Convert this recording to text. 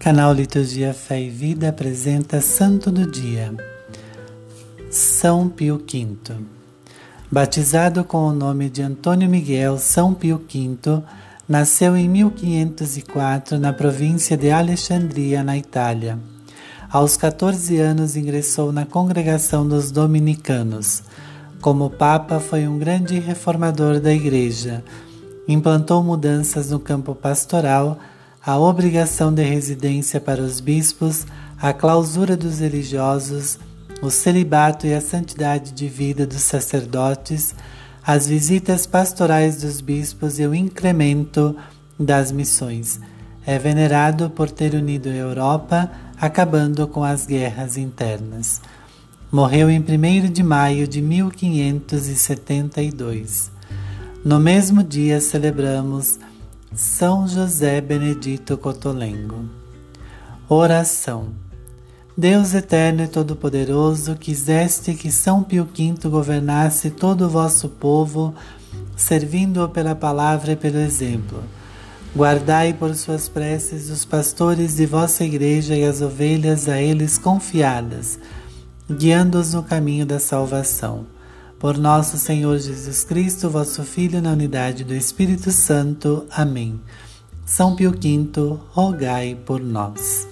Canal Liturgia Fé e Vida apresenta Santo do Dia, São Pio V. Batizado com o nome de Antônio Miguel São Pio V, nasceu em 1504 na província de Alexandria, na Itália. Aos 14 anos ingressou na congregação dos dominicanos. Como Papa, foi um grande reformador da Igreja. Implantou mudanças no campo pastoral a obrigação de residência para os bispos, a clausura dos religiosos, o celibato e a santidade de vida dos sacerdotes, as visitas pastorais dos bispos e o incremento das missões. É venerado por ter unido a Europa, acabando com as guerras internas. Morreu em 1 de maio de 1572. No mesmo dia celebramos são José Benedito Cotolengo. Oração. Deus eterno e todo-poderoso, quiseste que São Pio V governasse todo o vosso povo, servindo-o pela palavra e pelo exemplo. Guardai por suas preces os pastores de vossa igreja e as ovelhas a eles confiadas, guiando-os no caminho da salvação por nosso Senhor Jesus Cristo, vosso Filho, na unidade do Espírito Santo. Amém. São Pio V, rogai por nós.